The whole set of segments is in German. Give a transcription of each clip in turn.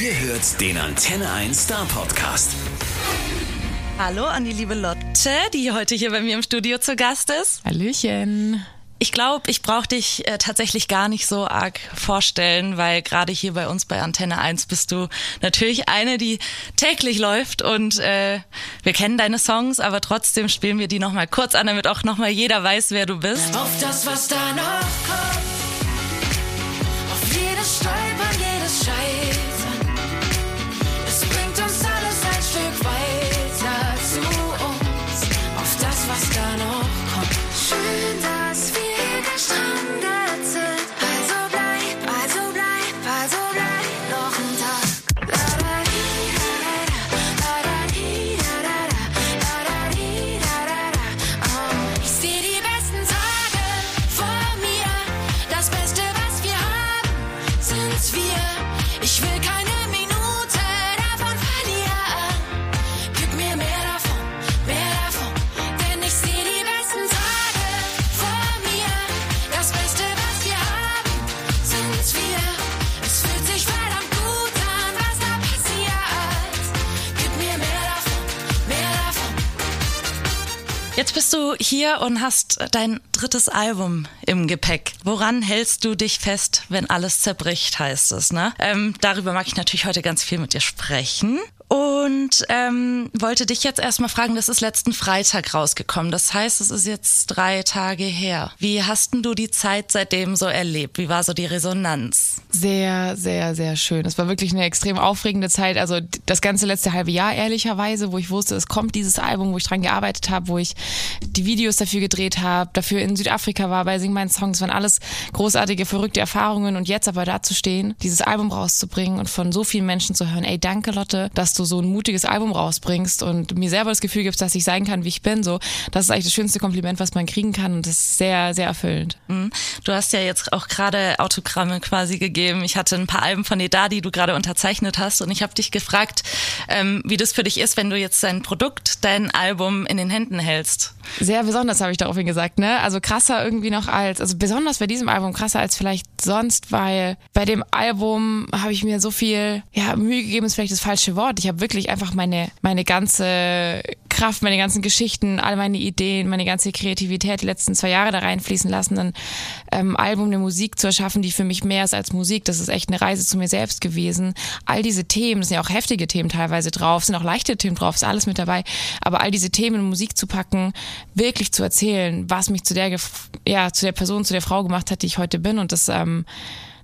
Ihr hört den Antenne 1 Star Podcast. Hallo an die liebe Lotte, die heute hier bei mir im Studio zu Gast ist. Hallöchen. Ich glaube, ich brauche dich äh, tatsächlich gar nicht so arg vorstellen, weil gerade hier bei uns bei Antenne 1 bist du natürlich eine, die täglich läuft und äh, wir kennen deine Songs, aber trotzdem spielen wir die nochmal kurz an, damit auch nochmal jeder weiß, wer du bist. Auf das, was da noch kommt. Auf jedes Stolpern, sind wir. Bist du hier und hast dein drittes Album im Gepäck. Woran hältst du dich fest, wenn alles zerbricht, heißt es, ne? Ähm, darüber mag ich natürlich heute ganz viel mit dir sprechen. Und ähm, wollte dich jetzt erstmal fragen, das ist letzten Freitag rausgekommen. Das heißt, es ist jetzt drei Tage her. Wie hast denn du die Zeit seitdem so erlebt? Wie war so die Resonanz? Sehr, sehr, sehr schön. Es war wirklich eine extrem aufregende Zeit. Also das ganze letzte halbe Jahr ehrlicherweise, wo ich wusste, es kommt dieses Album, wo ich dran gearbeitet habe, wo ich die Videos dafür gedreht habe, dafür in Südafrika war bei Sing meinen Songs, waren alles großartige, verrückte Erfahrungen. Und jetzt aber da zu stehen, dieses Album rauszubringen und von so vielen Menschen zu hören, ey, danke Lotte, dass du so ein mutiges Album rausbringst und mir selber das Gefühl gibst, dass ich sein kann, wie ich bin. So, das ist eigentlich das schönste Kompliment, was man kriegen kann. Und das ist sehr, sehr erfüllend. Mhm. Du hast ja jetzt auch gerade Autogramme quasi gegeben. Ich hatte ein paar Alben von dir da, die du gerade unterzeichnet hast. Und ich habe dich gefragt, ähm, wie das für dich ist, wenn du jetzt dein Produkt, dein Album in den Händen hältst. Sehr besonders, habe ich daraufhin gesagt, ne? Also krasser irgendwie noch als, also besonders bei diesem Album krasser als vielleicht sonst, weil bei dem Album habe ich mir so viel, ja, Mühe gegeben ist vielleicht das falsche Wort. Ich habe wirklich einfach meine, meine ganze Kraft, meine ganzen Geschichten, all meine Ideen, meine ganze Kreativität die letzten zwei Jahre da reinfließen lassen, ein ähm, Album, eine Musik zu erschaffen, die für mich mehr ist als Musik. Das ist echt eine Reise zu mir selbst gewesen. All diese Themen, das sind ja auch heftige Themen teilweise drauf, sind auch leichte Themen drauf, ist alles mit dabei. Aber all diese Themen in Musik zu packen, wirklich zu erzählen, was mich zu der, ja, zu der Person, zu der Frau gemacht hat, die ich heute bin. Und das, ähm,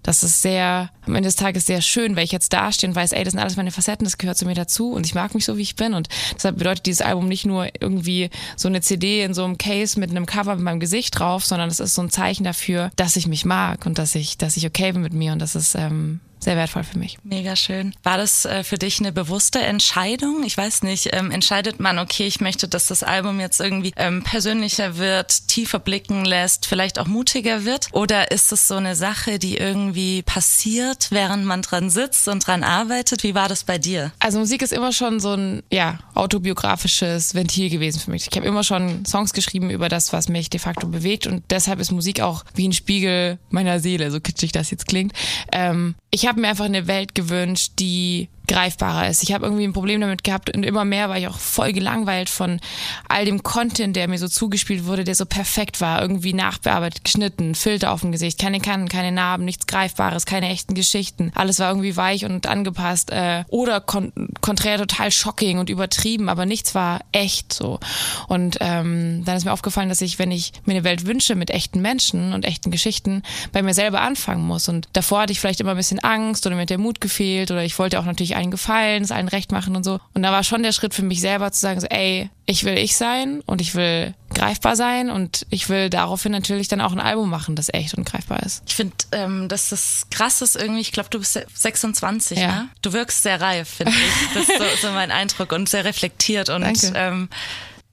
das ist sehr, am Ende des Tages sehr schön, weil ich jetzt dastehe und weiß, ey, das sind alles meine Facetten, das gehört zu mir dazu und ich mag mich so, wie ich bin. Und deshalb bedeutet dieses Album nicht nur irgendwie so eine CD in so einem Case mit einem Cover mit meinem Gesicht drauf, sondern es ist so ein Zeichen dafür, dass ich mich mag und dass ich, dass ich okay bin mit mir und das ist ähm, sehr wertvoll für mich. Mega schön. War das äh, für dich eine bewusste Entscheidung? Ich weiß nicht, ähm, entscheidet man, okay, ich möchte, dass das Album jetzt irgendwie ähm, persönlicher wird, tiefer blicken lässt, vielleicht auch mutiger wird? Oder ist es so eine Sache, die irgendwie passiert, während man dran sitzt und dran arbeitet? Wie war das bei dir? Also Musik ist immer schon so ein ja, autobiografisches Ventil gewesen für mich. Ich habe immer schon Songs geschrieben über das, was mich de facto bewegt und deshalb ist Musik auch wie ein Spiegel meiner Seele, so kitschig das jetzt klingt. Ähm, ich habe mir einfach eine Welt gewünscht, die greifbarer ist. Ich habe irgendwie ein Problem damit gehabt und immer mehr war ich auch voll gelangweilt von all dem Content, der mir so zugespielt wurde, der so perfekt war, irgendwie nachbearbeitet, geschnitten, Filter auf dem Gesicht, keine Kanten, keine Narben, nichts Greifbares, keine echten Geschichten. Alles war irgendwie weich und angepasst äh, oder kon konträr total shocking und übertrieben, aber nichts war echt so. Und ähm, dann ist mir aufgefallen, dass ich, wenn ich mir eine Welt wünsche mit echten Menschen und echten Geschichten, bei mir selber anfangen muss. Und davor hatte ich vielleicht immer ein bisschen Angst oder mir hat der Mut gefehlt oder ich wollte auch natürlich allen gefallen, es allen recht machen und so. Und da war schon der Schritt für mich selber zu sagen, so, ey, ich will ich sein und ich will greifbar sein und ich will daraufhin natürlich dann auch ein Album machen, das echt und greifbar ist. Ich finde, ähm, dass das krass ist irgendwie. Ich glaube, du bist 26, Ja. ne? Du wirkst sehr reif, finde ich. Das ist so, so mein Eindruck und sehr reflektiert und Danke. ähm,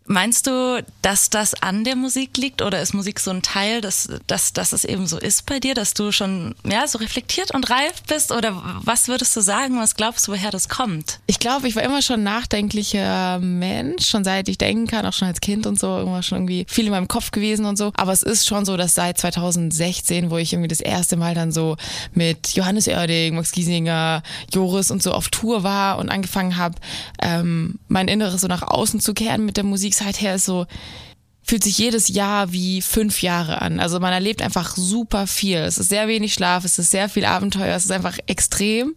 Meinst du, dass das an der Musik liegt oder ist Musik so ein Teil, dass, dass, dass es eben so ist bei dir, dass du schon ja, so reflektiert und reif bist? Oder was würdest du sagen, was glaubst du, woher das kommt? Ich glaube, ich war immer schon ein nachdenklicher Mensch, schon seit ich denken kann, auch schon als Kind und so, immer schon irgendwie viel in meinem Kopf gewesen und so. Aber es ist schon so, dass seit 2016, wo ich irgendwie das erste Mal dann so mit Johannes Oerding, Max Giesinger, Joris und so auf Tour war und angefangen habe, ähm, mein Inneres so nach außen zu kehren mit der Musik seither ist so, fühlt sich jedes Jahr wie fünf Jahre an. Also man erlebt einfach super viel. Es ist sehr wenig Schlaf, es ist sehr viel Abenteuer, es ist einfach extrem.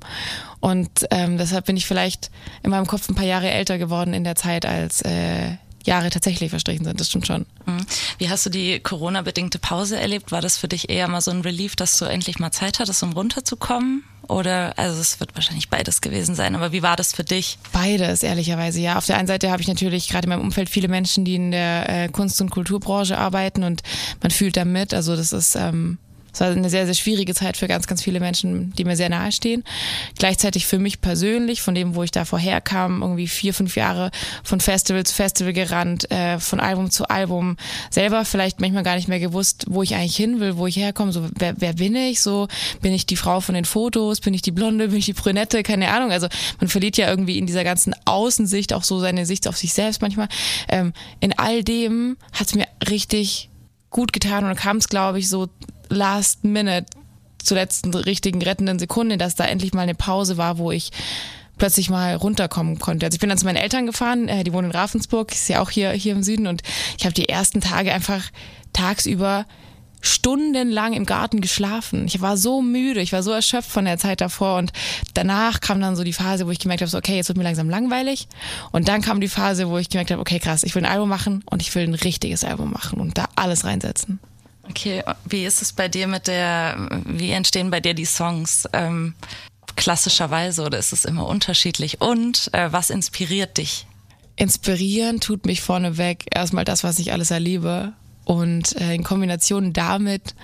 Und ähm, deshalb bin ich vielleicht in meinem Kopf ein paar Jahre älter geworden in der Zeit, als äh, Jahre tatsächlich verstrichen sind. Das stimmt schon. Mhm. Wie hast du die Corona-bedingte Pause erlebt? War das für dich eher mal so ein Relief, dass du endlich mal Zeit hattest, um runterzukommen? Oder, also es wird wahrscheinlich beides gewesen sein, aber wie war das für dich? Beides, ehrlicherweise, ja. Auf der einen Seite habe ich natürlich gerade in meinem Umfeld viele Menschen, die in der äh, Kunst- und Kulturbranche arbeiten und man fühlt da mit. Also das ist ähm, es war eine sehr, sehr schwierige Zeit für ganz, ganz viele Menschen, die mir sehr nahe stehen. Gleichzeitig für mich persönlich, von dem, wo ich da vorher kam, irgendwie vier, fünf Jahre von Festival zu Festival gerannt, äh, von Album zu Album, selber vielleicht manchmal gar nicht mehr gewusst, wo ich eigentlich hin will, wo ich herkomme, so wer, wer bin ich, so bin ich die Frau von den Fotos, bin ich die Blonde, bin ich die Brünette, keine Ahnung. Also man verliert ja irgendwie in dieser ganzen Außensicht auch so seine Sicht auf sich selbst manchmal. Ähm, in all dem hat es mir richtig gut getan und kam es, glaube ich, so last minute zur letzten richtigen rettenden Sekunde, dass da endlich mal eine Pause war, wo ich plötzlich mal runterkommen konnte. Also ich bin dann zu meinen Eltern gefahren, äh, die wohnen in Ravensburg, ist ja auch hier hier im Süden und ich habe die ersten Tage einfach tagsüber stundenlang im Garten geschlafen. Ich war so müde, ich war so erschöpft von der Zeit davor und danach kam dann so die Phase, wo ich gemerkt habe, so, okay, jetzt wird mir langsam langweilig und dann kam die Phase, wo ich gemerkt habe, okay, krass, ich will ein Album machen und ich will ein richtiges Album machen und da alles reinsetzen. Okay, wie ist es bei dir mit der, wie entstehen bei dir die Songs? Ähm, klassischerweise oder ist es immer unterschiedlich? Und äh, was inspiriert dich? Inspirieren tut mich vorneweg erstmal das, was ich alles erlebe und äh, in Kombination damit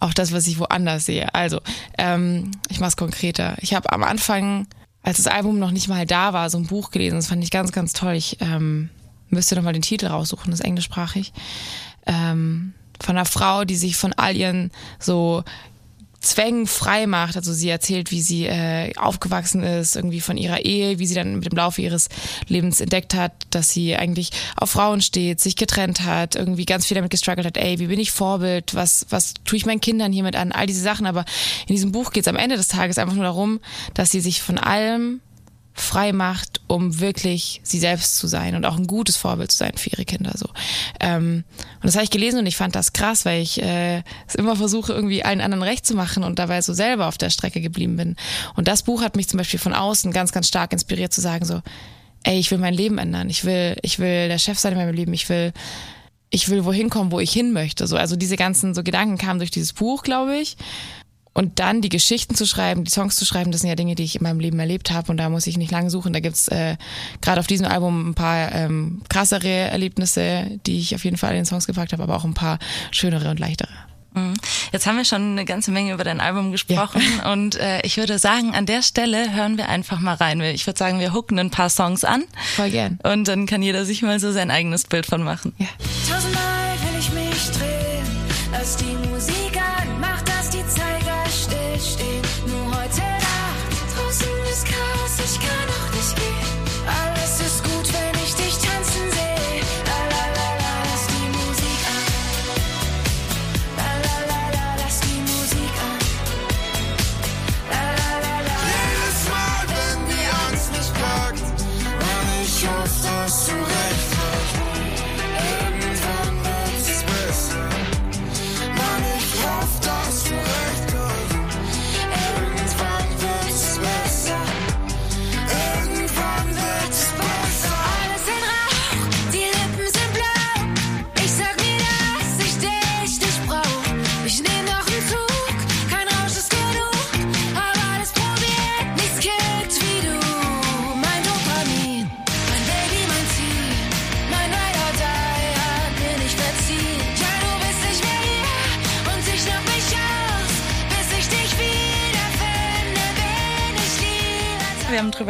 auch das, was ich woanders sehe. Also, ähm, ich mache es konkreter. Ich habe am Anfang, als das Album noch nicht mal da war, so ein Buch gelesen. Das fand ich ganz, ganz toll. Ich ähm, müsste noch mal den Titel raussuchen, das ist englischsprachig. Ähm, von einer Frau, die sich von all ihren so Zwängen frei macht. Also sie erzählt, wie sie äh, aufgewachsen ist, irgendwie von ihrer Ehe, wie sie dann mit dem Laufe ihres Lebens entdeckt hat, dass sie eigentlich auf Frauen steht, sich getrennt hat, irgendwie ganz viel damit gestruggelt hat, ey, wie bin ich Vorbild, was, was tue ich meinen Kindern hiermit an, all diese Sachen. Aber in diesem Buch geht es am Ende des Tages einfach nur darum, dass sie sich von allem frei macht, um wirklich sie selbst zu sein und auch ein gutes Vorbild zu sein für ihre Kinder. So. Ähm, und das habe ich gelesen und ich fand das krass, weil ich äh, es immer versuche, irgendwie allen anderen recht zu machen und dabei so selber auf der Strecke geblieben bin. Und das Buch hat mich zum Beispiel von außen ganz, ganz stark inspiriert zu sagen, so, ey, ich will mein Leben ändern, ich will, ich will der Chef sein in meinem Leben, ich will ich will wohin kommen, wo ich hin möchte. So, also diese ganzen so Gedanken kamen durch dieses Buch, glaube ich. Und dann die Geschichten zu schreiben, die Songs zu schreiben, das sind ja Dinge, die ich in meinem Leben erlebt habe und da muss ich nicht lange suchen. Da gibt's äh, gerade auf diesem Album ein paar ähm, krassere Erlebnisse, die ich auf jeden Fall in den Songs gepackt habe, aber auch ein paar schönere und leichtere. Mhm. Jetzt haben wir schon eine ganze Menge über dein Album gesprochen ja. und äh, ich würde sagen, an der Stelle hören wir einfach mal rein. Ich würde sagen, wir hucken ein paar Songs an. Voll gern. Und dann kann jeder sich mal so sein eigenes Bild von machen. Ja. Tausendmal will ich mich drehen, lass die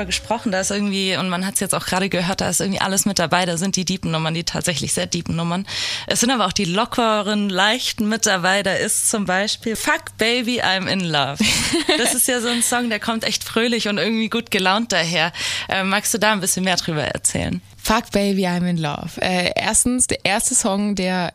drüber gesprochen, da ist irgendwie, und man hat es jetzt auch gerade gehört, da ist irgendwie alles mit dabei. Da sind die deepen Nummern, die tatsächlich sehr deepen Nummern. Es sind aber auch die lockeren, leichten mit dabei. Da ist zum Beispiel Fuck Baby, I'm in Love. Das ist ja so ein Song, der kommt echt fröhlich und irgendwie gut gelaunt daher. Äh, magst du da ein bisschen mehr drüber erzählen? Fuck Baby, I'm in Love. Äh, erstens, der erste Song, der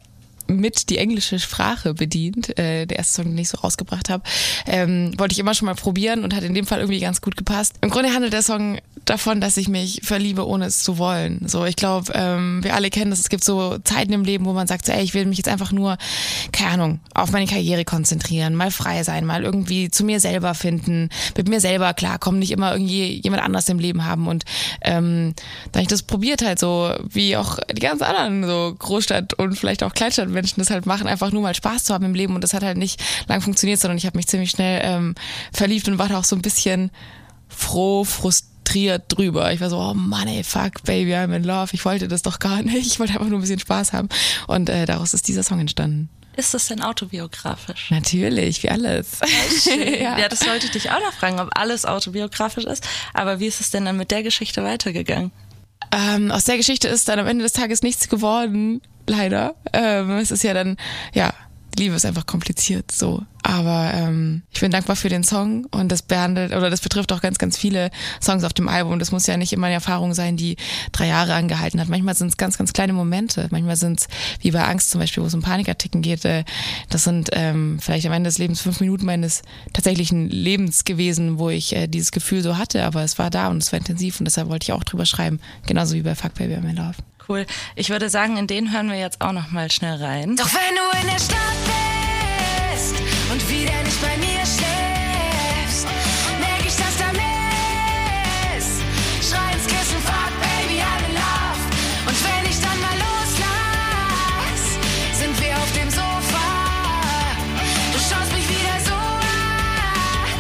mit die englische Sprache bedient, äh, der erste Song, den ich so rausgebracht habe, ähm, wollte ich immer schon mal probieren und hat in dem Fall irgendwie ganz gut gepasst. Im Grunde handelt der Song davon, dass ich mich verliebe, ohne es zu wollen. So, ich glaube, ähm, wir alle kennen das. Es gibt so Zeiten im Leben, wo man sagt, so, ey, ich will mich jetzt einfach nur, keine Ahnung, auf meine Karriere konzentrieren, mal frei sein, mal irgendwie zu mir selber finden, mit mir selber klarkommen, nicht immer irgendwie jemand anders im Leben haben. Und ähm, da ich das probiert halt so, wie auch die ganz anderen so Großstadt- und vielleicht auch Kleinstadtmenschen das halt machen, einfach nur mal Spaß zu haben im Leben. Und das hat halt nicht lang funktioniert, sondern ich habe mich ziemlich schnell ähm, verliebt und war da auch so ein bisschen froh, frustriert drüber. Ich war so, oh Mann, ey, fuck, baby, I'm in love. Ich wollte das doch gar nicht. Ich wollte einfach nur ein bisschen Spaß haben. Und äh, daraus ist dieser Song entstanden. Ist das denn autobiografisch? Natürlich, wie alles. ja. ja, das wollte ich dich auch noch fragen, ob alles autobiografisch ist. Aber wie ist es denn dann mit der Geschichte weitergegangen? Ähm, aus der Geschichte ist dann am Ende des Tages nichts geworden, leider. Ähm, es ist ja dann, ja, Liebe ist einfach kompliziert so. Aber ähm, ich bin dankbar für den Song und das behandelt oder das betrifft auch ganz, ganz viele Songs auf dem Album. Das muss ja nicht immer eine Erfahrung sein, die drei Jahre angehalten hat. Manchmal sind es ganz, ganz kleine Momente. Manchmal sind es wie bei Angst zum Beispiel, wo es um Panikartikel geht. Äh, das sind ähm, vielleicht am Ende des Lebens fünf Minuten meines tatsächlichen Lebens gewesen, wo ich äh, dieses Gefühl so hatte. Aber es war da und es war intensiv und deshalb wollte ich auch drüber schreiben. Genauso wie bei Fuck Baby I'm in Love. Cool. Ich würde sagen, in den hören wir jetzt auch noch mal schnell rein. Doch wenn du in der Stadt bist und wieder nicht bei mir schläfst, merk ich, dass da mehr ist. Schrei ins Kissen, fuck, baby, I'm in love. Und wenn ich dann mal loslass, sind wir auf dem Sofa. Du schaust mich wieder so an.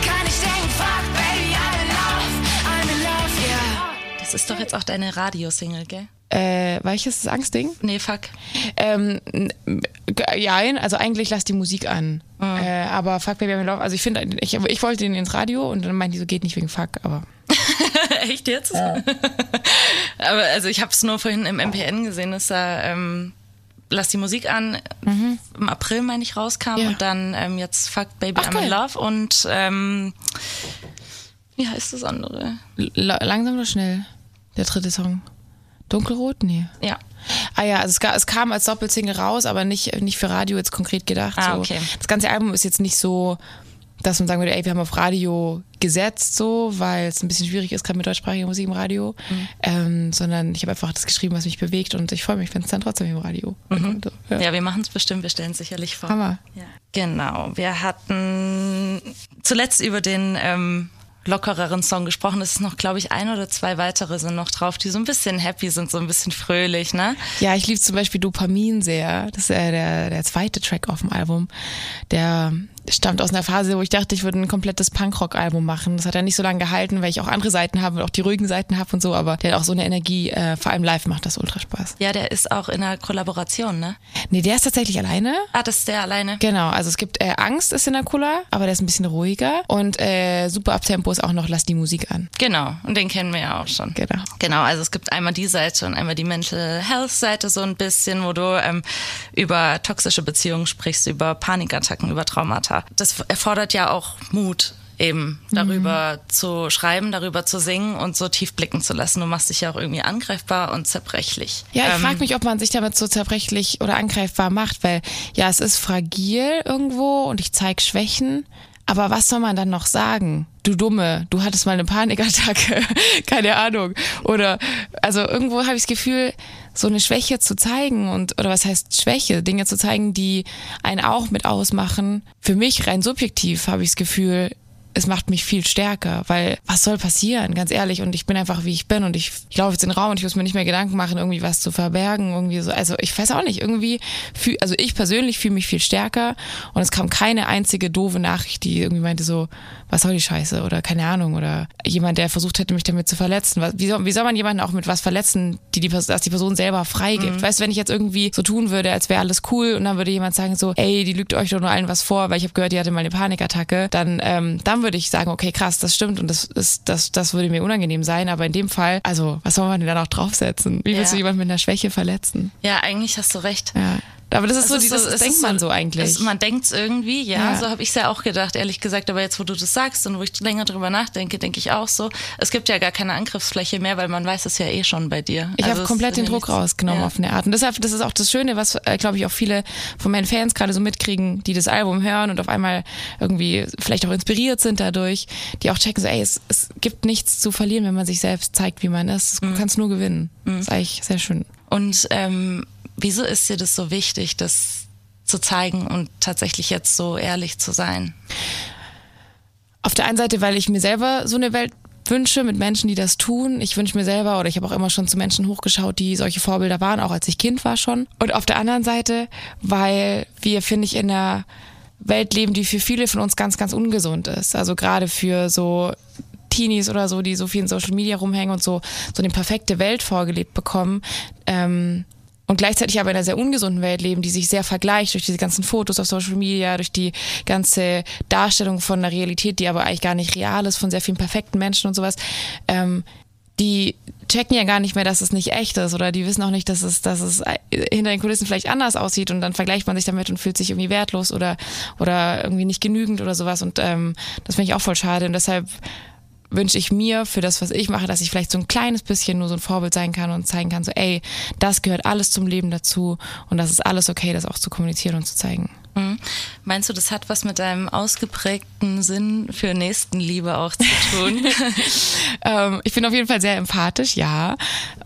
Kann ich denken, fuck, baby, I'm in love. I'm in love, yeah. Das ist doch jetzt auch deine Radiosingle, gell? Äh, welches ist das Angstding? Nee, fuck. Ähm, ja, also eigentlich lass die Musik an. Äh, aber Fuck Baby I'm in Love, also ich finde, ich, ich wollte den ins Radio und dann meinte die so, geht nicht wegen Fuck, aber Echt jetzt? Aber also ich habe es nur vorhin im MPN gesehen, dass da ähm, Lass die Musik an im April, meine ich, rauskam Ja. und dann ähm, jetzt Fuck Baby Ach, I'm in geil. Love und ähm, wie heißt das andere? la langsam oder schnell? Der dritte Song. Dunkelrot? Nee. Ja. Ah ja, also es, ga- es kam als Doppelsingle raus, aber nicht, nicht für Radio jetzt konkret gedacht. Ah, so. okay. Das ganze Album ist jetzt nicht so, dass man sagen würde, ey, wir haben auf Radio gesetzt, so, weil es ein bisschen schwierig ist, gerade mit deutschsprachiger Musik im Radio. Mhm. Ähm, sondern ich habe einfach das geschrieben, was mich bewegt und ich freue mich, wenn es dann trotzdem im Radio kommt. Ja. Ja, wir machen es bestimmt, wir stellen es sicherlich vor. Hammer. Ja. Genau, wir hatten zuletzt über den ähm, lockereren Song gesprochen. Es ist noch, glaube ich, ein oder zwei weitere sind noch drauf, die so ein bisschen happy sind, so ein bisschen fröhlich, ne? Ja, ich liebe zum Beispiel Dopamin sehr. Das ist äh, der, der zweite Track auf dem Album. Der stammt aus einer Phase, wo ich dachte, ich würde ein komplettes Punkrock-Album machen. Das hat ja nicht so lange gehalten, weil ich auch andere Seiten habe und auch die ruhigen Seiten habe und so, aber der hat auch so eine Energie, äh, vor allem live macht das ultra Spaß. Ja, der ist auch in einer Kollaboration, ne? Nee, der ist tatsächlich alleine. Ah, das ist der alleine. Genau, also es gibt äh, Angst ist in der Kula, aber der ist ein bisschen ruhiger und äh, super Abtempo ist auch noch Lass die Musik an. Genau, und den kennen wir ja auch schon. Genau. Genau, also es gibt einmal die Seite und einmal die Mental Health Seite so ein bisschen, wo du ähm, über toxische Beziehungen sprichst, über Panikattacken, über Traumata. Das erfordert ja auch Mut eben darüber zu schreiben, darüber zu singen und so tief blicken zu lassen. Du machst dich ja auch irgendwie angreifbar und zerbrechlich. Ja, ich Ähm, frage mich, ob man sich damit so zerbrechlich oder angreifbar macht, weil ja, es ist fragil irgendwo und ich zeig Schwächen. Aber was soll man dann noch sagen? Du Dumme, du hattest mal eine Panikattacke, keine Ahnung. Oder also irgendwo habe ich das Gefühl, so eine Schwäche zu zeigen und oder was heißt Schwäche, Dinge zu zeigen, die einen auch mit ausmachen. Für mich rein subjektiv habe ich das Gefühl, es macht mich viel stärker, weil was soll passieren, ganz ehrlich. Und ich bin einfach, wie ich bin und ich, ich laufe jetzt in den Raum und ich muss mir nicht mehr Gedanken machen, irgendwie was zu verbergen, irgendwie so. Also ich weiß auch nicht, irgendwie, fühl, also ich persönlich fühle mich viel stärker und es kam keine einzige doofe Nachricht, die irgendwie meinte so, was soll die Scheiße oder keine Ahnung oder jemand, der versucht hätte, mich damit zu verletzen. Wie soll, wie soll man jemanden auch mit was verletzen, die die, dass die Person selber freigibt? Weißt du, wenn ich jetzt irgendwie so tun würde, als wäre alles cool und dann würde jemand sagen so, ey, die lügt euch doch nur allen was vor, weil ich habe gehört, die hatte mal eine Panikattacke, dann, ähm, dann dann würde ich sagen, okay, krass, das stimmt und das ist, das, das würde mir unangenehm sein. Aber in dem Fall, also, was soll man denn da noch draufsetzen? Wie willst Ja. du jemanden mit einer Schwäche verletzen? Ja, eigentlich hast du recht. Ja. Aber das ist Es so, ist die, das, denkt ist man so- eigentlich. Es, man denkt es irgendwie, ja, Ja. so habe ich es ja auch gedacht, ehrlich gesagt. Aber jetzt, wo du das sagst und wo ich länger drüber nachdenke, denke ich auch so, es gibt ja gar keine Angriffsfläche mehr, weil man weiß es ja eh schon bei dir. Ich Also habe komplett ist den Druck rausgenommen ja. auf eine Art. Und deshalb, das ist auch das Schöne, was, äh, glaube ich, auch viele von meinen Fans gerade so mitkriegen, die das Album hören und auf einmal irgendwie vielleicht auch inspiriert sind dadurch, die auch checken so, ey, es, es gibt nichts zu verlieren, wenn man sich selbst zeigt, wie man ist. Du kannst nur gewinnen. Das ist eigentlich sehr schön. Und ähm, wieso ist dir das so wichtig, das zu zeigen und tatsächlich jetzt so ehrlich zu sein? Auf der einen Seite, weil ich mir selber so eine Welt wünsche mit Menschen, die das tun. Ich wünsche mir selber oder ich habe auch immer schon zu Menschen hochgeschaut, die solche Vorbilder waren, auch als ich Kind war schon. Und auf der anderen Seite, weil wir, finde ich, in einer Welt leben, die für viele von uns ganz, ganz ungesund ist. Also gerade für so Teenies oder so, die so viel in Social Media rumhängen und so, so eine perfekte Welt vorgelebt bekommen. Ähm, und gleichzeitig aber in einer sehr ungesunden Welt leben, die sich sehr vergleicht durch diese ganzen Fotos auf Social Media, durch die ganze Darstellung von einer Realität, die aber eigentlich gar nicht real ist, von sehr vielen perfekten Menschen und sowas. Ähm, die checken ja gar nicht mehr, dass es nicht echt ist oder die wissen auch nicht, dass es, dass es hinter den Kulissen vielleicht anders aussieht und dann vergleicht man sich damit und fühlt sich irgendwie wertlos oder, oder irgendwie nicht genügend oder sowas und ähm, das finde ich auch voll schade und deshalb wünsche ich mir für das, was ich mache, dass ich vielleicht so ein kleines bisschen nur so ein Vorbild sein kann und zeigen kann, so ey, das gehört alles zum Leben dazu und das ist alles okay, das auch zu kommunizieren und zu zeigen. Mhm. Meinst du, das hat was mit deinem ausgeprägten Sinn für Nächstenliebe auch zu tun? ähm, ich bin auf jeden Fall sehr empathisch, ja.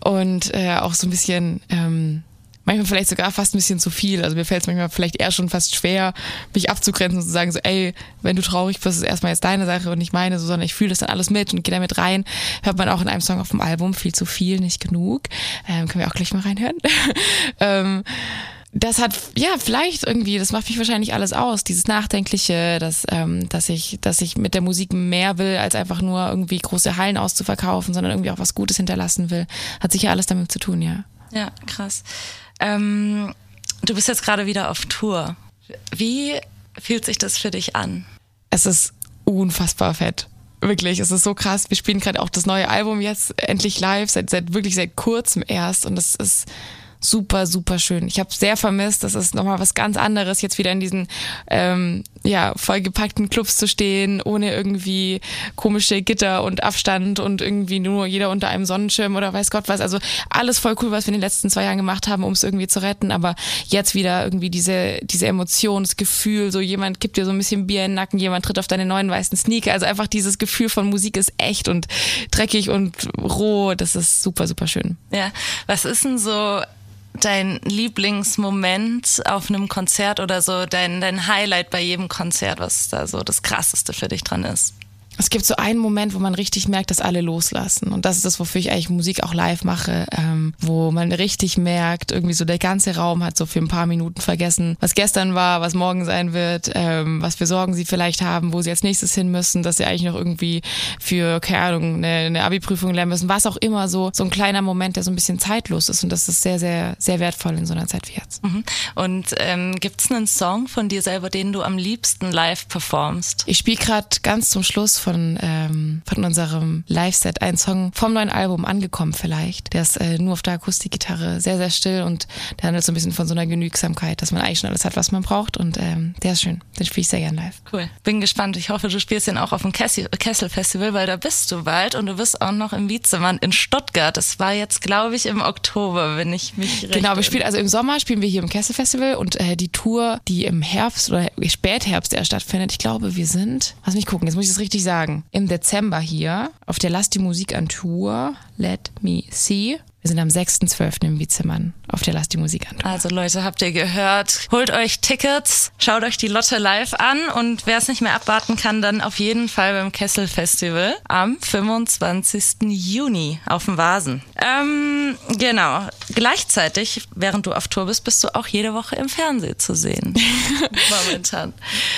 Und äh, auch so ein bisschen, ähm, manchmal vielleicht sogar fast ein bisschen zu viel. Also mir fällt es manchmal vielleicht eher schon fast schwer, mich abzugrenzen und zu sagen, so, ey, wenn du traurig bist, ist erstmal jetzt deine Sache und nicht meine, so, sondern ich fühle das dann alles mit und gehe damit rein. Hört man auch in einem Song auf dem Album, viel zu viel, nicht genug. Ähm, können wir auch gleich mal reinhören. ähm, das hat, ja, vielleicht irgendwie, das macht mich wahrscheinlich alles aus, dieses Nachdenkliche, dass, ähm, dass ich, dass ich mit der Musik mehr will, als einfach nur irgendwie große Hallen auszuverkaufen, sondern irgendwie auch was Gutes hinterlassen will. Hat sicher alles damit zu tun, ja. ja, krass. Ähm, du bist jetzt gerade wieder auf Tour. Wie fühlt sich das für dich an? Es ist unfassbar fett. Wirklich, es ist so krass. Wir spielen gerade auch das neue Album jetzt endlich live, seit, seit wirklich seit kurzem erst. Und das ist super, super schön. Ich habe sehr vermisst. Das ist nochmal was ganz anderes, jetzt wieder in diesen ähm, ja, vollgepackten Clubs zu stehen, ohne irgendwie komische Gitter und Abstand und irgendwie nur jeder unter einem Sonnenschirm oder weiß Gott was. Also alles voll cool, was wir in den letzten zwei Jahren gemacht haben, um es irgendwie zu retten. Aber jetzt wieder irgendwie diese, diese Emotion, das Gefühl, so jemand gibt dir so ein bisschen Bier in den Nacken, jemand tritt auf deine neuen weißen Sneaker. Also einfach dieses Gefühl von Musik ist echt und dreckig und roh. Das ist super, super schön. Ja, was ist denn so dein Lieblingsmoment auf einem Konzert oder so dein, dein Highlight bei jedem Konzert, was da so das krasseste für dich dran ist? Es gibt so einen Moment, wo man richtig merkt, dass alle loslassen. Und das ist das, wofür ich eigentlich Musik auch live mache, ähm, wo man richtig merkt, irgendwie so der ganze Raum hat so für ein paar Minuten vergessen, was gestern war, was morgen sein wird, ähm, was für Sorgen sie vielleicht haben, wo sie als nächstes hin müssen, dass sie eigentlich noch irgendwie für, keine Ahnung, eine, eine Abi-Prüfung lernen müssen, was auch immer so, so ein kleiner Moment, der so ein bisschen zeitlos ist. Und das ist sehr, sehr, sehr wertvoll in so einer Zeit wie jetzt. Mhm. Und ähm, gibt es einen Song von dir selber, den du am liebsten live performst? Ich spiele gerade ganz zum Schluss von, ähm, von unserem Live-Set einen Song vom neuen Album angekommen vielleicht. Der ist äh, nur auf der Akustikgitarre sehr, sehr still und der handelt so ein bisschen von so einer Genügsamkeit, dass man eigentlich schon alles hat, was man braucht und ähm, der ist schön. Den spiele ich sehr gern live. Cool. Bin gespannt. Ich hoffe, du spielst den auch auf dem Kessel Kessel Festival, weil da bist du bald und du bist auch noch im Wiezemann in Stuttgart. Das war jetzt, glaube ich, im Oktober, wenn ich mich recht Genau, wir spielen also im Sommer spielen wir hier im Kessel Festival und äh, die Tour, die im Herbst oder Spätherbst erst stattfindet, ich glaube, wir sind, lass mich gucken, jetzt muss ich das richtig sagen, im Dezember hier auf der Lass die Musik an Tour, Let Me See. Wir sind am 6.12. im Wiezemann auf der Lass die Musik an. Also Leute, habt ihr gehört? Holt euch Tickets, schaut euch die Lotte live an und wer es nicht mehr abwarten kann, dann auf jeden Fall beim Kessel Festival am 25. Juni auf dem Vasen. Ähm, genau. Gleichzeitig, während du auf Tour bist, bist du auch jede Woche im Fernsehen zu sehen. Momentan.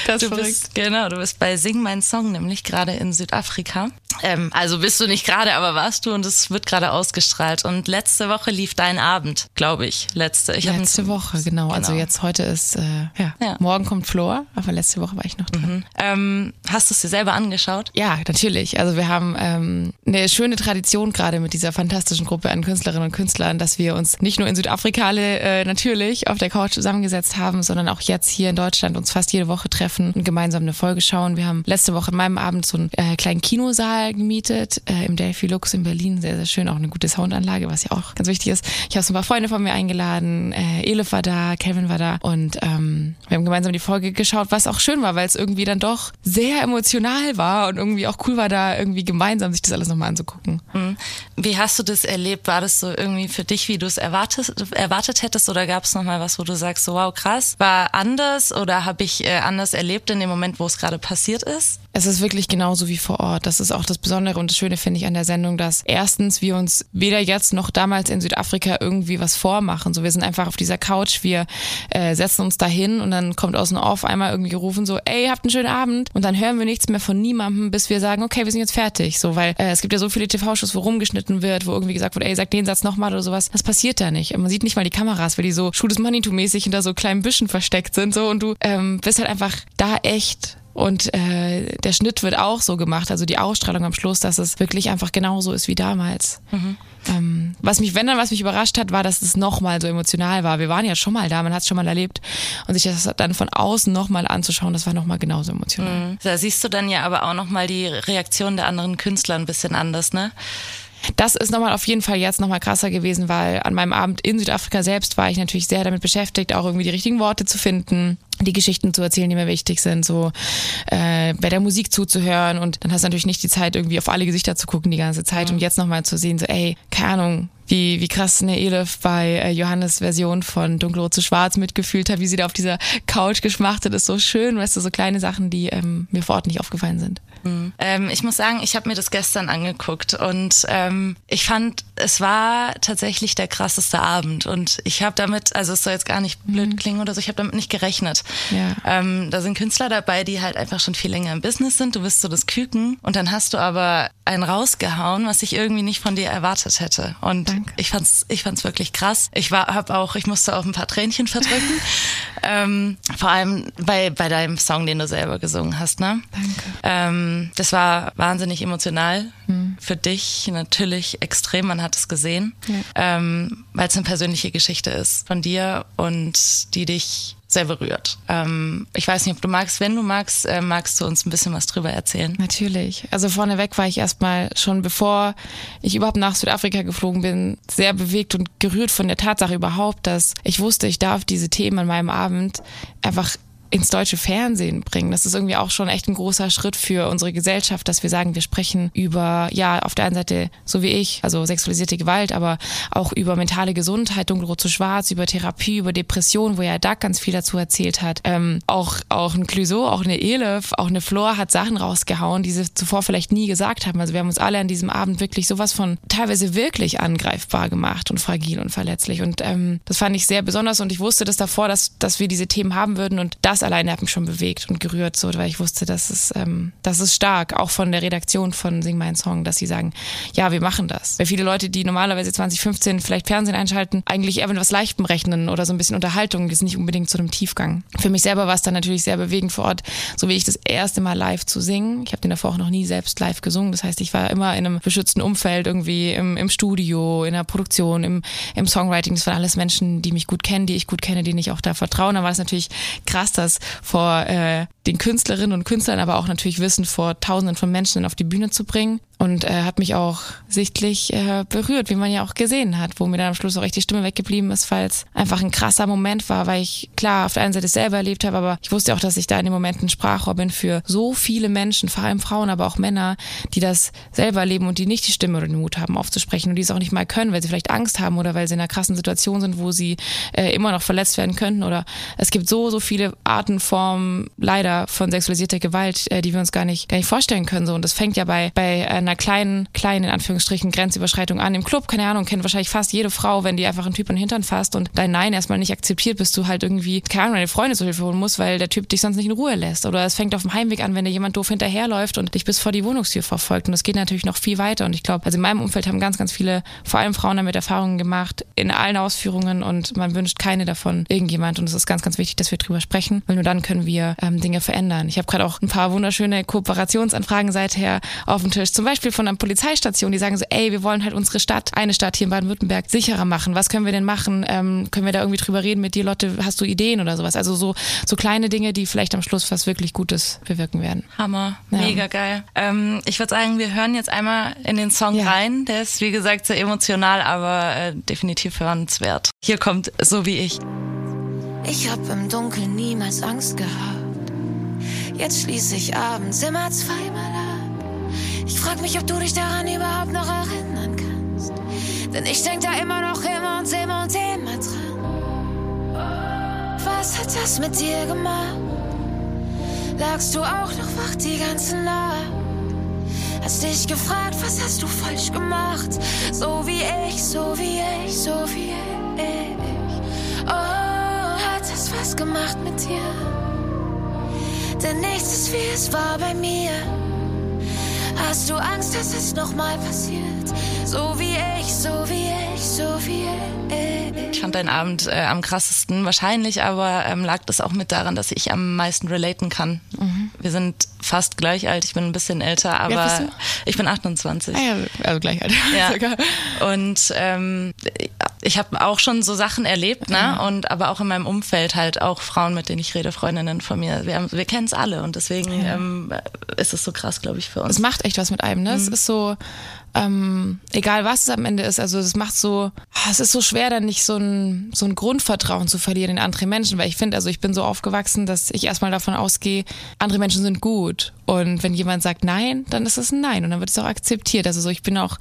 Das ist du bist, genau, du bist bei Sing Mein Song, nämlich gerade in Südafrika. Ähm, also bist du nicht gerade, aber warst du und es wird gerade ausgestrahlt. Und letzte Woche lief dein Abend, glaube ich. Letzte. Ich Letzte Woche, genau. Also Genau. jetzt heute ist, äh, ja. Ja. morgen kommt Flor, aber letzte Woche war ich noch drin. Ähm, hast du es dir selber angeschaut? Ja, natürlich. Also wir haben ähm, eine schöne Tradition gerade mit dieser fantastischen Gruppe an Künstlerinnen und Künstlern, dass wir uns nicht nur in Südafrika alle, äh, natürlich auf der Couch zusammengesetzt haben, sondern auch jetzt hier in Deutschland uns fast jede Woche treffen und gemeinsam eine Folge schauen. Wir haben letzte Woche in meinem Abend so einen äh, kleinen Kinosaal gemietet äh, im Delphi Lux in Berlin. Sehr, sehr schön. Auch eine gute Soundanlage, was ja auch ganz wichtig ist. Ich habe so ein paar Freunde von mir eingeladen. Äh, Elif war da, Kevin war da und ähm, wir haben gemeinsam die Folge geschaut, was auch schön war, weil es irgendwie dann doch sehr emotional war und irgendwie auch cool war, da irgendwie gemeinsam sich das alles nochmal anzugucken. Mhm. Wie hast du das erlebt? War das so irgendwie für dich, wie du es erwartet, erwartet hättest? Oder gab es nochmal was, wo du sagst, so wow, krass, war anders oder habe ich äh, anders erlebt in dem Moment, wo es gerade passiert ist? Es ist wirklich genauso wie vor Ort. Das ist auch das Besondere und das Schöne finde ich an der Sendung, dass erstens wir uns weder jetzt noch damals in Südafrika irgendwie was vormachen. So, wir sind einfach auf dieser Couch, wir äh, setzen uns dahin und dann kommt aus dem Off einmal irgendwie gerufen so, ey, habt einen schönen Abend und dann hören wir nichts mehr von niemandem, bis wir sagen, okay, wir sind jetzt fertig. So, weil äh, es gibt ja so viele TV-Shows, wo rumgeschnitten wird, wo irgendwie gesagt wird, ey, sag den Satz nochmal oder sowas. Das passiert da nicht. Man sieht nicht mal die Kameras, weil die so Schuh des Manitou-mäßig hinter so kleinen Büschen versteckt sind so und du ähm, bist halt einfach da echt und äh, der Schnitt wird auch so gemacht, also die Ausstrahlung am Schluss, dass es wirklich einfach genauso ist wie damals. Ähm, was mich, wenn dann was mich überrascht hat, war, dass es nochmal so emotional war. Wir waren ja schon mal da, man hat es schon mal erlebt. Und sich das dann von außen nochmal anzuschauen, das war nochmal genauso emotional. Da siehst du dann ja aber auch nochmal die Reaktion der anderen Künstler ein bisschen anders, ne? Das ist nochmal auf jeden Fall jetzt nochmal krasser gewesen, weil an meinem Abend in Südafrika selbst war ich natürlich sehr damit beschäftigt, auch irgendwie die richtigen Worte zu finden, die Geschichten zu erzählen, die mir wichtig sind, so äh, bei der Musik zuzuhören und dann hast du natürlich nicht die Zeit, irgendwie auf alle Gesichter zu gucken die ganze Zeit, um jetzt nochmal zu sehen, so ey, keine Ahnung, wie, wie krass eine Elif bei äh, Johannes Version von Dunkelrot zu Schwarz mitgefühlt hat, wie sie da auf dieser Couch geschmachtet ist, so schön, weißt du, so kleine Sachen, die ähm, mir vor Ort nicht aufgefallen sind. Ähm, ich muss sagen, ich habe mir das gestern angeguckt und ähm, ich fand, es war tatsächlich der krasseste Abend und ich habe damit, also es soll jetzt gar nicht blöd klingen oder so, ich habe damit nicht gerechnet. Ja. Ähm, da sind Künstler dabei, die halt einfach schon viel länger im Business sind. Du bist so das Küken und dann hast du aber einen rausgehauen, was ich irgendwie nicht von dir erwartet hätte. Und Danke. ich fand's, ich fand's wirklich krass. Ich war, hab auch, ich musste auch ein paar Tränchen verdrücken. ähm, vor allem bei bei deinem Song, den du selber gesungen hast, ne? Danke. Ähm, das war wahnsinnig emotional. Hm. Für dich natürlich extrem, man hat es gesehen, ähm, weil es eine persönliche Geschichte ist von dir und die dich sehr berührt. Ähm, ich weiß nicht, ob du magst, wenn du magst, äh, magst du uns ein bisschen was drüber erzählen? Natürlich. Also vorneweg war ich erstmal schon bevor ich überhaupt nach Südafrika geflogen bin, sehr bewegt und gerührt von der Tatsache überhaupt, dass ich wusste, ich darf diese Themen an meinem Abend einfach ins deutsche Fernsehen bringen. Das ist irgendwie auch schon echt ein großer Schritt für unsere Gesellschaft, dass wir sagen, wir sprechen über, ja, auf der einen Seite, so wie ich, also sexualisierte Gewalt, aber auch über mentale Gesundheit, dunkelrot zu schwarz, über Therapie, über Depression, wo ja Doug ganz viel dazu erzählt hat. Ähm, auch, auch ein Clouseau, auch eine Elif, auch eine Flor hat Sachen rausgehauen, die sie zuvor vielleicht nie gesagt haben. Also wir haben uns alle an diesem Abend wirklich sowas von teilweise wirklich angreifbar gemacht und fragil und verletzlich. Und ähm, das fand ich sehr besonders und ich wusste das davor, dass, dass wir diese Themen haben würden und das alleine hat mich schon bewegt und gerührt, so, weil ich wusste, das ist, ähm, das ist stark, auch von der Redaktion von Sing Mein Song, dass sie sagen, ja, wir machen das. Weil viele Leute, die normalerweise 2015 vielleicht Fernsehen einschalten, eigentlich eher mit was Leichtem rechnen oder so ein bisschen Unterhaltung, das ist nicht unbedingt zu einem Tiefgang. Für mich selber war es dann natürlich sehr bewegend vor Ort, so wie ich das erste Mal live zu singen. Ich habe den davor auch noch nie selbst live gesungen. Das heißt, ich war immer in einem beschützten Umfeld, irgendwie im, im Studio, in der Produktion, im, im Songwriting. Das waren alles Menschen, die mich gut kennen, die ich gut kenne, denen ich auch da vertraue. Da war es natürlich krass, das vor äh, den Künstlerinnen und Künstlern, aber auch natürlich Wissen vor Tausenden von Menschen auf die Bühne zu bringen. Und äh, hat mich auch sichtlich äh, berührt, wie man ja auch gesehen hat, wo mir dann am Schluss auch echt die Stimme weggeblieben ist, weil es einfach ein krasser Moment war, weil ich klar auf der einen Seite selber erlebt habe, aber ich wusste auch, dass ich da in dem Moment ein Sprachrohr bin für so viele Menschen, vor allem Frauen, aber auch Männer, die das selber erleben und die nicht die Stimme oder den Mut haben aufzusprechen und die es auch nicht mal können, weil sie vielleicht Angst haben oder weil sie in einer krassen Situation sind, wo sie äh, immer noch verletzt werden könnten oder es gibt so, so viele Arten, Formen leider von sexualisierter Gewalt, äh, die wir uns gar nicht, gar nicht vorstellen können. So. Und das fängt ja bei, bei einer einer kleinen, kleinen, in Anführungsstrichen, Grenzüberschreitung an im Club, keine Ahnung, kennt wahrscheinlich fast jede Frau, wenn die einfach einen Typ an den Hintern fasst und dein Nein erstmal nicht akzeptiert, bis du halt irgendwie, keine Ahnung, deine Freunde zur Hilfe holen musst, weil der Typ dich sonst nicht in Ruhe lässt. Oder es fängt auf dem Heimweg an, wenn dir jemand doof hinterherläuft und dich bis vor die Wohnungstür verfolgt. Und das geht natürlich noch viel weiter. Und ich glaube, also in meinem Umfeld haben ganz, ganz viele, vor allem Frauen damit Erfahrungen gemacht, in allen Ausführungen und man wünscht keine davon irgendjemand. Und es ist ganz, ganz wichtig, dass wir drüber sprechen, weil nur dann können wir ähm, Dinge verändern. Ich habe gerade auch ein paar wunderschöne Kooperationsanfragen seither auf dem Tisch. Zum Beispiel von einer Polizeistation, die sagen so, ey, wir wollen halt unsere Stadt, eine Stadt hier in Baden-Württemberg, sicherer machen. Was können wir denn machen? Ähm, können wir da irgendwie drüber reden mit dir, Lotte? Hast du Ideen oder sowas? Also so, so kleine Dinge, die vielleicht am Schluss was wirklich Gutes bewirken werden. Hammer, Ja. mega geil. Ähm, ich würde sagen, wir hören jetzt einmal in den Song Ja. rein. Der ist, wie gesagt, sehr emotional, aber äh, definitiv hörenswert. Hier kommt So wie ich. Ich hab im Dunkeln niemals Angst gehabt. Jetzt schließe ich abends immer zweimal ab. Ich frag mich, ob du dich daran überhaupt noch erinnern kannst. Denn ich denk da immer noch immer und immer und immer dran. Was hat das mit dir gemacht? Lagst du auch noch wach die ganze Nacht? Hast dich gefragt, was hast du falsch gemacht? So wie ich, so wie ich, so wie ich. Oh, hat das was gemacht mit dir? Denn nichts ist wie es war bei mir. Hast du Angst, dass es nochmal passiert? So wie ich, so wie ich, so wie ich. Ich fand deinen Abend äh, am krassesten wahrscheinlich, aber ähm, lag das auch mit daran, dass ich am meisten relaten kann. Wir sind fast gleich alt, ich bin ein bisschen älter, alt aber du? ich bin 28. Ah ja, also gleich halt. Ja. Und ähm, ich habe auch schon so Sachen erlebt, ne? Und aber auch in meinem Umfeld halt auch Frauen, mit denen ich rede, Freundinnen von mir. Wir, haben- wir kennen es alle und deswegen ähm, ist es so krass, glaube ich, für uns. Es macht echt was mit einem, ne? Es ist so, ähm, egal was es am Ende ist, also es macht so, ah, es ist so schwer, dann nicht so ein, so ein Grundvertrauen zu verlieren in andere Menschen, weil ich finde, also ich bin so aufgewachsen, dass ich erstmal davon ausgehe, andere Menschen sind gut. Und wenn jemand sagt Nein, dann ist es ein Nein und dann wird es auch akzeptiert. Also so, ich bin auch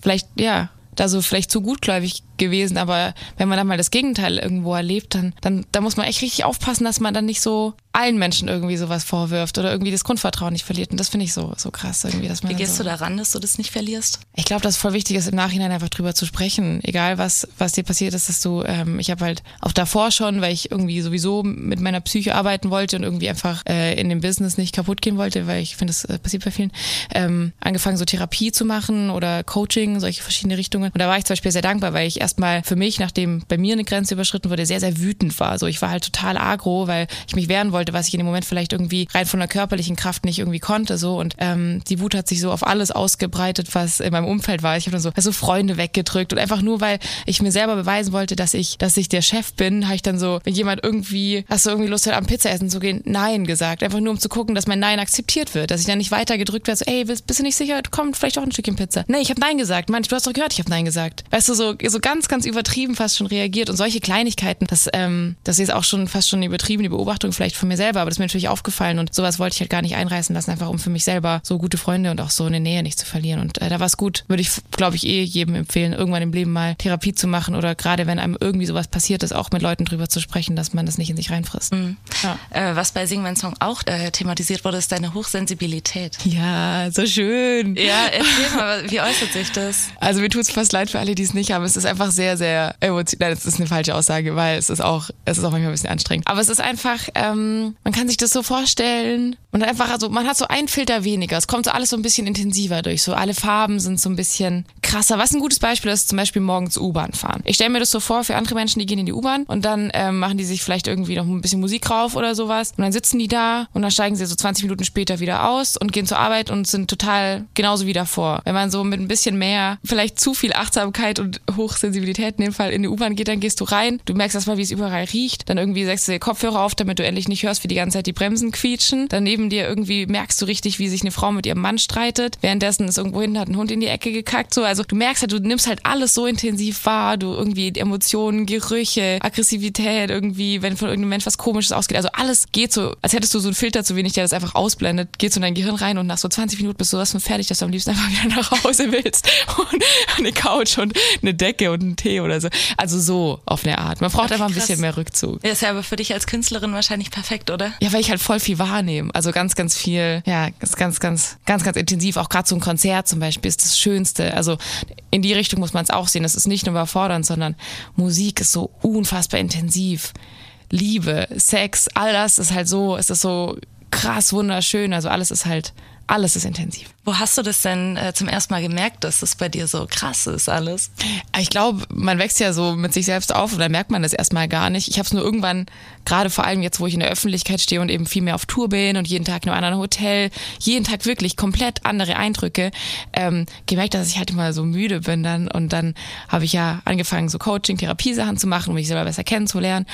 vielleicht, ja, da so vielleicht zu gutgläubig gewesen, aber wenn man dann mal das Gegenteil irgendwo erlebt, dann, dann da muss man echt richtig aufpassen, dass man dann nicht so allen Menschen irgendwie sowas vorwirft oder irgendwie das Grundvertrauen nicht verliert. Und das finde ich so, so krass irgendwie, dass man Wie gehst so du daran, dass du das nicht verlierst? ich glaube, dass es voll wichtig ist, im Nachhinein einfach drüber zu sprechen. Egal, was, was dir passiert ist, dass du, ähm, ich habe halt auch davor schon, weil ich irgendwie sowieso mit meiner Psyche arbeiten wollte und irgendwie einfach äh, in dem Business nicht kaputt gehen wollte, weil ich finde, das äh, passiert bei vielen, ähm, angefangen so Therapie zu machen oder Coaching, solche verschiedene Richtungen. Und da war ich zum Beispiel sehr dankbar, weil ich erstmal für mich, nachdem bei mir eine Grenze überschritten wurde, sehr, sehr wütend war. So, ich war halt total agro, weil ich mich wehren wollte, was ich in dem Moment vielleicht irgendwie rein von der körperlichen Kraft nicht irgendwie konnte. So und ähm, die Wut hat sich so auf alles ausgebreitet, was in meinem Umfeld war. Ich habe dann so also Freunde weggedrückt und einfach nur, weil ich mir selber beweisen wollte, dass ich, dass ich der Chef bin, habe ich dann so, wenn jemand irgendwie, hast du irgendwie Lust hat, am Pizza essen zu gehen, nein gesagt. Einfach nur um zu gucken, dass mein Nein akzeptiert wird, dass ich dann nicht weiter gedrückt werde, so, ey, bist, bist du nicht sicher? Kommt vielleicht auch ein Stückchen Pizza. Nee, ich habe Nein gesagt. Mann, du hast doch gehört, ich habe Nein gesagt. Weißt du, so, so ganz, ganz übertrieben fast schon reagiert und solche Kleinigkeiten, das, ähm, das ist auch schon fast schon eine übertriebene Beobachtung vielleicht von mir selber, aber das ist mir natürlich aufgefallen und sowas wollte ich halt gar nicht einreißen lassen, einfach um für mich selber so gute Freunde und auch so eine Nähe nicht zu verlieren. Und äh, da war es gut, würde ich, glaube ich, eh jedem empfehlen, irgendwann im Leben mal Therapie zu machen oder gerade wenn einem irgendwie sowas passiert ist, auch mit Leuten drüber zu sprechen, dass man das nicht in sich reinfrisst. Ja. Äh, was bei Sing mein Song auch äh, thematisiert wurde, ist deine Hochsensibilität. ja, so schön. Ja, erzähl mal, wie äußert sich das? Also mir tut's fast leid für alle, die es nicht haben. Es ist einfach sehr, sehr emotional. Das ist eine falsche Aussage, weil es ist auch, es ist auch manchmal ein bisschen anstrengend. Aber es ist einfach, ähm, man kann sich das so vorstellen und einfach, also man hat so einen Filter weniger. Es kommt so alles so ein bisschen intensiver durch. So alle Farben sind so ein bisschen krasser. Was ein gutes Beispiel ist, zum Beispiel morgens U-Bahn fahren. Ich stelle mir das so vor für andere Menschen, die gehen in die U-Bahn und dann ähm, machen die sich vielleicht irgendwie noch ein bisschen Musik rauf oder sowas und dann sitzen die da und dann steigen sie so 20 Minuten später wieder aus und gehen zur Arbeit und sind total genauso wie davor. Wenn man so mit ein bisschen mehr, vielleicht zu viel Achtsamkeit und Hochsensibilität in dem Fall in die U-Bahn geht, dann gehst du rein, du merkst erstmal, wie es überall riecht, dann irgendwie setzt du dir Kopfhörer auf, damit du endlich nicht hörst, wie die ganze Zeit die Bremsen quietschen. Dann neben dir irgendwie merkst du richtig, wie sich eine Frau mit ihrem Mann streitet. Währenddessen ist irgendwo hinten hat ein Hund in die Ecke gekackt. So, also du merkst halt, du nimmst halt alles so intensiv wahr, du irgendwie Emotionen, Gerüche, Aggressivität, irgendwie, wenn von irgendeinem Mensch was komisches ausgeht. Also alles geht so, als hättest du so einen Filter zu wenig, der das einfach ausblendet, geht so in dein Gehirn rein und nach so 20 Minuten bist du was von fertig, dass du am liebsten einfach wieder nach Hause willst. Und eine Couch und eine Decke und einen Tee oder so. Also so auf eine Art. Man braucht einfach ein krass. bisschen mehr Rückzug. Ja, ist ja aber für dich als Künstlerin wahrscheinlich perfekt, oder? Ja, weil ich halt voll viel wahrnehme. Also ganz, ganz viel, ja, ganz, ganz, ganz, ganz, ganz intensiv. Auch gerade so ein Konzert zum Beispiel ist das Schönste. Also in die Richtung muss man es auch sehen. Es ist nicht nur überfordernd, sondern Musik ist so unfassbar intensiv. Liebe, Sex, all das ist halt so, es ist so krass wunderschön. Also alles ist halt, alles ist intensiv. Wo hast du das denn äh, zum ersten Mal gemerkt, dass das bei dir so krass ist alles? Ich glaube, man wächst ja so mit sich selbst auf und dann merkt man das erstmal gar nicht. Ich habe es nur irgendwann, gerade vor allem jetzt, wo ich in der Öffentlichkeit stehe und eben viel mehr auf Tour bin und jeden Tag in einem anderen Hotel, jeden Tag wirklich komplett andere Eindrücke, ähm, gemerkt, dass ich halt immer so müde bin dann. Und dann habe ich ja angefangen, so Coaching, Therapiesachen zu machen, um mich selber besser kennenzulernen.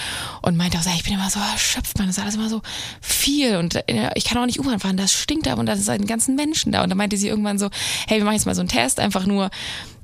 Und meinte auch, ich bin immer so erschöpft, man, ist alles immer so viel und äh, ich kann auch nicht U-Bahn fahren, das stinkt da und da sind ganzen Menschen da. Und dann meinte sie irgendwann so, hey, wir machen jetzt mal so einen Test, einfach nur,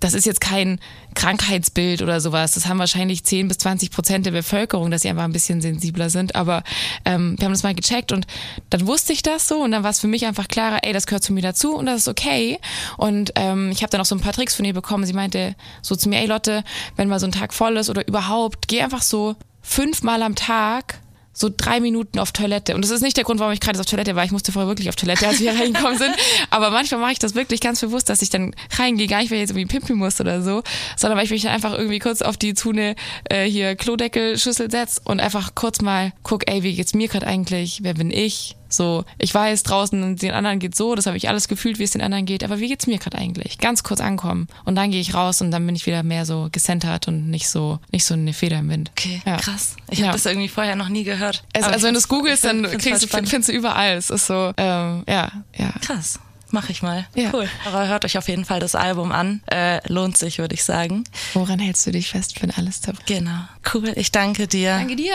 das ist jetzt kein Krankheitsbild oder sowas. Das haben wahrscheinlich 10 bis 20 Prozent der Bevölkerung, dass sie einfach ein bisschen sensibler sind. Aber ähm, wir haben das mal gecheckt und dann wusste ich das so und dann war es für mich einfach klarer, ey, das gehört zu mir dazu und das ist okay. Und ähm, ich habe dann auch so ein paar Tricks von ihr bekommen. Sie meinte so zu mir, ey Lotte, wenn mal so ein Tag voll ist oder überhaupt, geh einfach so fünfmal am Tag so drei Minuten auf Toilette. Und das ist nicht der Grund, warum ich gerade auf Toilette war. Ich musste vorher wirklich auf Toilette, als wir reingekommen sind. Aber manchmal mache ich das wirklich ganz bewusst, dass ich dann reingehe, gar nicht, weil ich jetzt irgendwie pimpen muss oder so, sondern weil ich mich dann einfach irgendwie kurz auf die Zune äh, hier Klodeckelschüssel setze und einfach kurz mal guck, ey, wie geht's mir gerade eigentlich? Wer bin ich? So, ich weiß, draußen den anderen geht so, das habe ich alles gefühlt, wie es den anderen geht, aber wie geht's mir gerade eigentlich? Ganz kurz ankommen und dann gehe ich raus und dann bin ich wieder mehr so gecentert und nicht so nicht so eine Feder im Wind. Okay, Ja. krass. Ich Ja. habe das irgendwie vorher noch nie gehört. Es, also wenn du es googelst, dann kriegst spannend. findest du überall. Es ist so, ähm, ja, ja. Krass. Mach ich mal. Ja. Cool. Aber hört euch auf jeden Fall das Album an. Äh, lohnt sich, würde ich sagen. Woran hältst du dich fest, wenn alles zerbricht? Genau. Cool. Ich danke dir. Danke dir.